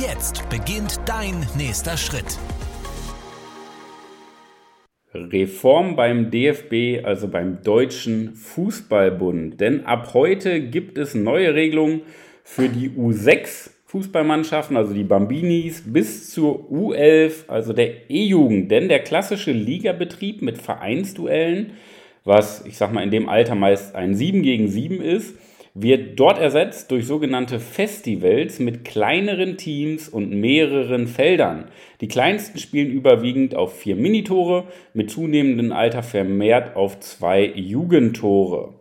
Jetzt beginnt dein nächster Schritt. Reform beim DFB, also beim Deutschen Fußballbund. Denn ab heute gibt es neue Regelungen für die U6 Fußballmannschaften, also die Bambinis, bis zur U11, also der E-Jugend. Denn der klassische Ligabetrieb mit Vereinsduellen, was ich sag mal in dem Alter meist ein 7 gegen 7 ist, wird dort ersetzt durch sogenannte Festivals mit kleineren Teams und mehreren Feldern. Die kleinsten spielen überwiegend auf vier Minitore, mit zunehmendem Alter vermehrt auf zwei Jugendtore.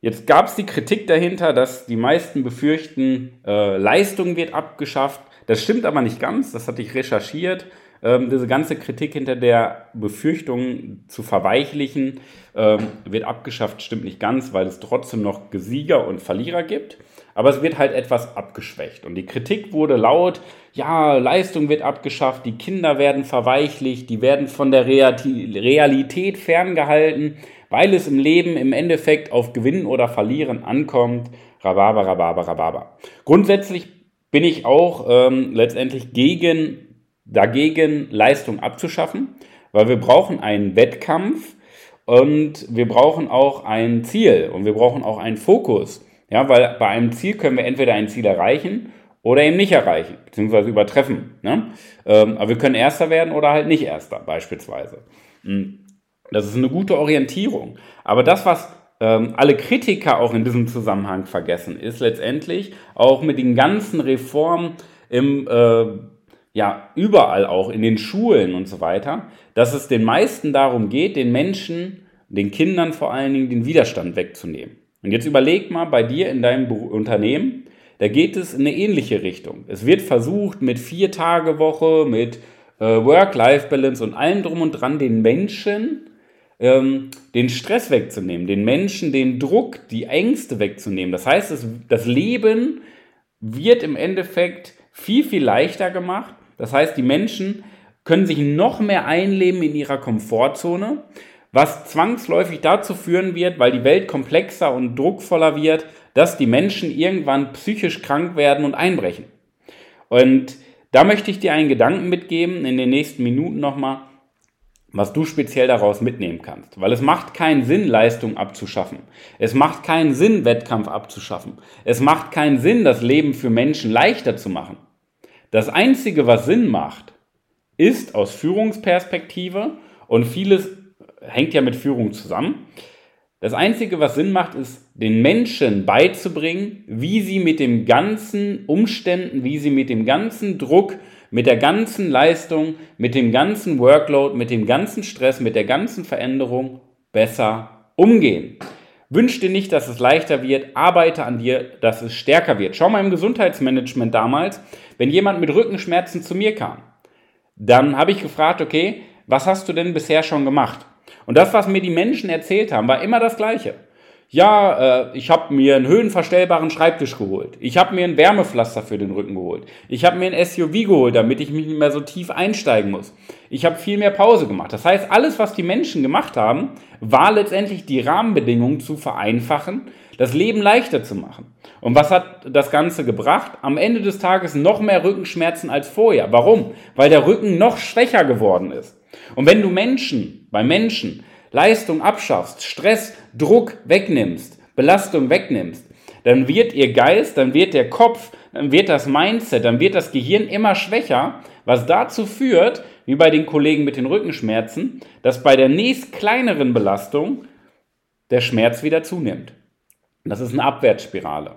Jetzt gab es die Kritik dahinter, dass die meisten befürchten, äh, Leistung wird abgeschafft. Das stimmt aber nicht ganz, das hatte ich recherchiert ähm, diese ganze Kritik hinter der Befürchtung zu verweichlichen ähm, wird abgeschafft, stimmt nicht ganz, weil es trotzdem noch Sieger und Verlierer gibt. Aber es wird halt etwas abgeschwächt. Und die Kritik wurde laut, ja, Leistung wird abgeschafft, die Kinder werden verweichlicht, die werden von der Realität ferngehalten, weil es im Leben im Endeffekt auf Gewinnen oder Verlieren ankommt. Rhabarber, Rhabarber, Rhabarber. Grundsätzlich bin ich auch ähm, letztendlich gegen dagegen, Leistung abzuschaffen, weil wir brauchen einen Wettkampf und wir brauchen auch ein Ziel und wir brauchen auch einen Fokus. Ja, weil bei einem Ziel können wir entweder ein Ziel erreichen oder eben nicht erreichen, beziehungsweise übertreffen. Ne? Ähm, aber wir können Erster werden oder halt nicht Erster, beispielsweise. Hm. Das ist eine gute Orientierung. Aber das, was ähm, alle Kritiker auch in diesem Zusammenhang vergessen, ist letztendlich auch mit den ganzen Reformen im äh, ja überall auch in den Schulen und so weiter, dass es den meisten darum geht, den Menschen, den Kindern vor allen Dingen den Widerstand wegzunehmen. Und jetzt überleg mal bei dir in deinem Unternehmen, da geht es in eine ähnliche Richtung. Es wird versucht mit vier Tage Woche, mit äh, Work-Life-Balance und allem drum und dran den Menschen ähm, den Stress wegzunehmen, den Menschen den Druck, die Ängste wegzunehmen. Das heißt, es, das Leben wird im Endeffekt viel, viel leichter gemacht das heißt, die Menschen können sich noch mehr einleben in ihrer Komfortzone, was zwangsläufig dazu führen wird, weil die Welt komplexer und druckvoller wird, dass die Menschen irgendwann psychisch krank werden und einbrechen. Und da möchte ich dir einen Gedanken mitgeben, in den nächsten Minuten nochmal, was du speziell daraus mitnehmen kannst. Weil es macht keinen Sinn, Leistung abzuschaffen. Es macht keinen Sinn, Wettkampf abzuschaffen. Es macht keinen Sinn, das Leben für Menschen leichter zu machen. Das Einzige, was Sinn macht, ist aus Führungsperspektive und vieles hängt ja mit Führung zusammen. Das Einzige, was Sinn macht, ist, den Menschen beizubringen, wie sie mit den ganzen Umständen, wie sie mit dem ganzen Druck, mit der ganzen Leistung, mit dem ganzen Workload, mit dem ganzen Stress, mit der ganzen Veränderung besser umgehen. Wünsch dir nicht, dass es leichter wird, arbeite an dir, dass es stärker wird. Schau mal im Gesundheitsmanagement damals, wenn jemand mit Rückenschmerzen zu mir kam, dann habe ich gefragt, okay, was hast du denn bisher schon gemacht? Und das, was mir die Menschen erzählt haben, war immer das Gleiche ja, äh, ich habe mir einen höhenverstellbaren Schreibtisch geholt. Ich habe mir ein Wärmepflaster für den Rücken geholt. Ich habe mir ein SUV geholt, damit ich mich nicht mehr so tief einsteigen muss. Ich habe viel mehr Pause gemacht. Das heißt, alles, was die Menschen gemacht haben, war letztendlich die Rahmenbedingungen zu vereinfachen, das Leben leichter zu machen. Und was hat das Ganze gebracht? Am Ende des Tages noch mehr Rückenschmerzen als vorher. Warum? Weil der Rücken noch schwächer geworden ist. Und wenn du Menschen, bei Menschen, Leistung abschaffst, Stress, Druck wegnimmst, Belastung wegnimmst, dann wird ihr Geist, dann wird der Kopf, dann wird das Mindset, dann wird das Gehirn immer schwächer, was dazu führt, wie bei den Kollegen mit den Rückenschmerzen, dass bei der nächst kleineren Belastung der Schmerz wieder zunimmt. Das ist eine Abwärtsspirale.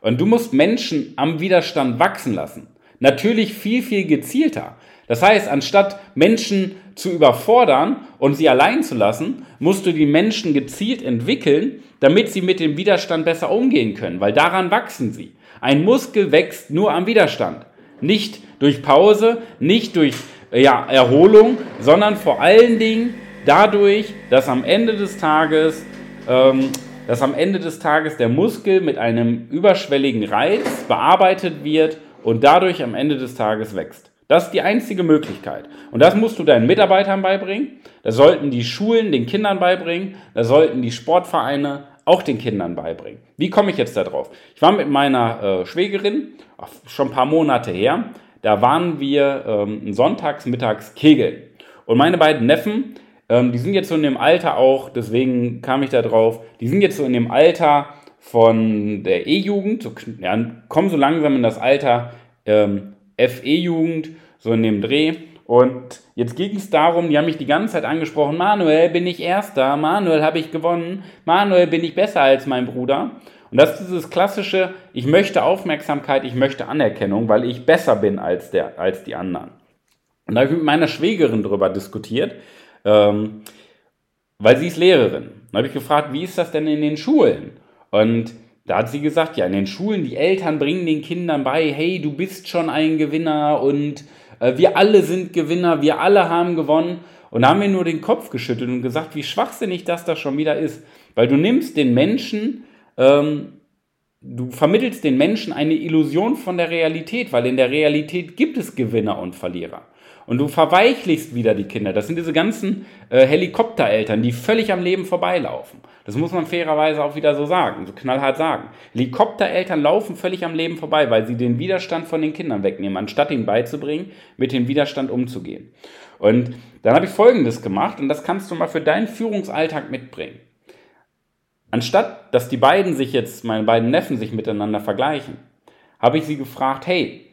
Und du musst Menschen am Widerstand wachsen lassen. Natürlich viel, viel gezielter. Das heißt, anstatt Menschen zu überfordern und sie allein zu lassen, musst du die Menschen gezielt entwickeln, damit sie mit dem Widerstand besser umgehen können, weil daran wachsen sie. Ein Muskel wächst nur am Widerstand. Nicht durch Pause, nicht durch ja, Erholung, sondern vor allen Dingen dadurch, dass am Ende des Tages, ähm, dass am Ende des Tages der Muskel mit einem überschwelligen Reiz bearbeitet wird und dadurch am Ende des Tages wächst. Das ist die einzige Möglichkeit. Und das musst du deinen Mitarbeitern beibringen. Das sollten die Schulen den Kindern beibringen. Das sollten die Sportvereine auch den Kindern beibringen. Wie komme ich jetzt da drauf? Ich war mit meiner äh, Schwägerin, schon ein paar Monate her, da waren wir ähm, sonntags, mittags kegeln. Und meine beiden Neffen, ähm, die sind jetzt so in dem Alter auch, deswegen kam ich da drauf, die sind jetzt so in dem Alter von der E-Jugend, so, ja, kommen so langsam in das Alter ähm, FE-Jugend, so in dem Dreh. Und jetzt ging es darum, die haben mich die ganze Zeit angesprochen, Manuel, bin ich Erster, Manuel, habe ich gewonnen, Manuel, bin ich besser als mein Bruder. Und das ist dieses klassische, ich möchte Aufmerksamkeit, ich möchte Anerkennung, weil ich besser bin als, der, als die anderen. Und da habe ich mit meiner Schwägerin darüber diskutiert, ähm, weil sie ist Lehrerin. Da habe ich gefragt, wie ist das denn in den Schulen? Und da hat sie gesagt, ja, in den Schulen, die Eltern bringen den Kindern bei, hey, du bist schon ein Gewinner und äh, wir alle sind Gewinner, wir alle haben gewonnen. Und da haben wir nur den Kopf geschüttelt und gesagt, wie schwachsinnig das da schon wieder ist. Weil du nimmst den Menschen ähm, du vermittelst den Menschen eine Illusion von der Realität, weil in der Realität gibt es Gewinner und Verlierer. Und du verweichlichst wieder die Kinder. Das sind diese ganzen äh, Helikoptereltern, die völlig am Leben vorbeilaufen. Das muss man fairerweise auch wieder so sagen, so knallhart sagen. Helikoptereltern laufen völlig am Leben vorbei, weil sie den Widerstand von den Kindern wegnehmen, anstatt ihnen beizubringen, mit dem Widerstand umzugehen. Und dann habe ich Folgendes gemacht, und das kannst du mal für deinen Führungsalltag mitbringen. Anstatt, dass die beiden sich jetzt, meine beiden Neffen sich miteinander vergleichen, habe ich sie gefragt, hey,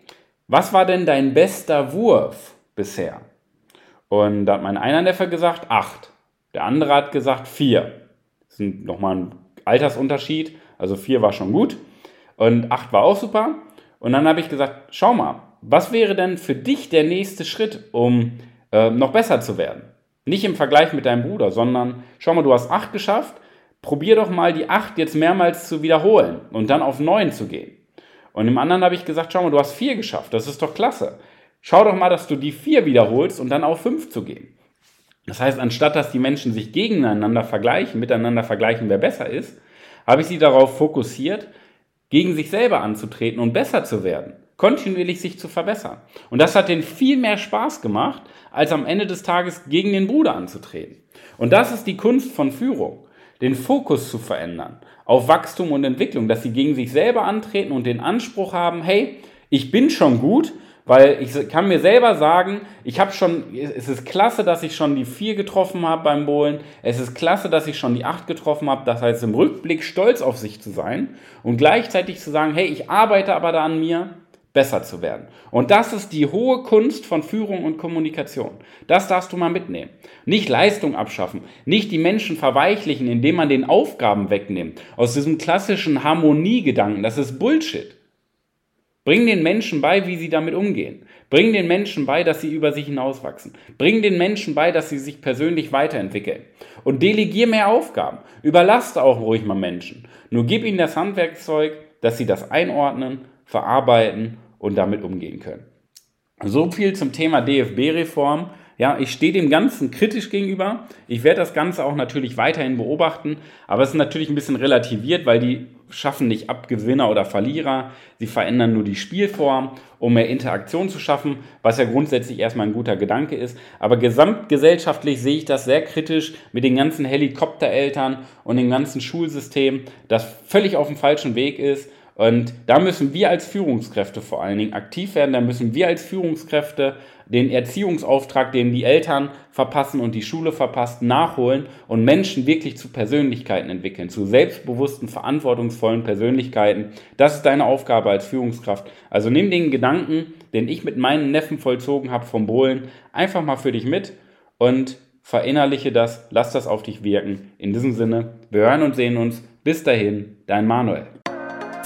was war denn dein bester Wurf bisher? Und da hat mein einer Neffe gesagt, acht. Der andere hat gesagt, vier. Das ist nochmal ein Altersunterschied. Also vier war schon gut. Und acht war auch super. Und dann habe ich gesagt, schau mal, was wäre denn für dich der nächste Schritt, um äh, noch besser zu werden? Nicht im Vergleich mit deinem Bruder, sondern schau mal, du hast acht geschafft probier doch mal die 8 jetzt mehrmals zu wiederholen und dann auf 9 zu gehen. Und im anderen habe ich gesagt, schau mal, du hast 4 geschafft, das ist doch klasse. Schau doch mal, dass du die 4 wiederholst und dann auf 5 zu gehen. Das heißt, anstatt dass die Menschen sich gegeneinander vergleichen, miteinander vergleichen, wer besser ist, habe ich sie darauf fokussiert, gegen sich selber anzutreten und besser zu werden, kontinuierlich sich zu verbessern. Und das hat denen viel mehr Spaß gemacht, als am Ende des Tages gegen den Bruder anzutreten. Und das ist die Kunst von Führung den Fokus zu verändern auf Wachstum und Entwicklung, dass sie gegen sich selber antreten und den Anspruch haben, hey, ich bin schon gut, weil ich kann mir selber sagen, ich habe schon, es ist klasse, dass ich schon die vier getroffen habe beim Bowlen. Es ist klasse, dass ich schon die acht getroffen habe. Das heißt, im Rückblick stolz auf sich zu sein und gleichzeitig zu sagen, hey, ich arbeite aber da an mir besser zu werden. Und das ist die hohe Kunst von Führung und Kommunikation. Das darfst du mal mitnehmen. Nicht Leistung abschaffen, nicht die Menschen verweichlichen, indem man den Aufgaben wegnimmt. Aus diesem klassischen Harmoniegedanken, das ist Bullshit. Bring den Menschen bei, wie sie damit umgehen. Bring den Menschen bei, dass sie über sich hinauswachsen. Bring den Menschen bei, dass sie sich persönlich weiterentwickeln. Und delegier mehr Aufgaben. Überlaste auch ruhig mal Menschen. Nur gib ihnen das Handwerkszeug, dass sie das einordnen, verarbeiten und damit umgehen können. So viel zum Thema DFB-Reform. Ja, ich stehe dem Ganzen kritisch gegenüber. Ich werde das Ganze auch natürlich weiterhin beobachten, aber es ist natürlich ein bisschen relativiert, weil die schaffen nicht ab Gewinner oder Verlierer. Sie verändern nur die Spielform, um mehr Interaktion zu schaffen, was ja grundsätzlich erstmal ein guter Gedanke ist. Aber gesamtgesellschaftlich sehe ich das sehr kritisch mit den ganzen Helikoptereltern und dem ganzen Schulsystem, das völlig auf dem falschen Weg ist und da müssen wir als Führungskräfte vor allen Dingen aktiv werden. Da müssen wir als Führungskräfte den Erziehungsauftrag, den die Eltern verpassen und die Schule verpasst, nachholen und Menschen wirklich zu Persönlichkeiten entwickeln, zu selbstbewussten, verantwortungsvollen Persönlichkeiten. Das ist deine Aufgabe als Führungskraft. Also nimm den Gedanken, den ich mit meinen Neffen vollzogen habe vom Bohlen, einfach mal für dich mit und verinnerliche das, lass das auf dich wirken. In diesem Sinne, wir hören und sehen uns. Bis dahin, dein Manuel.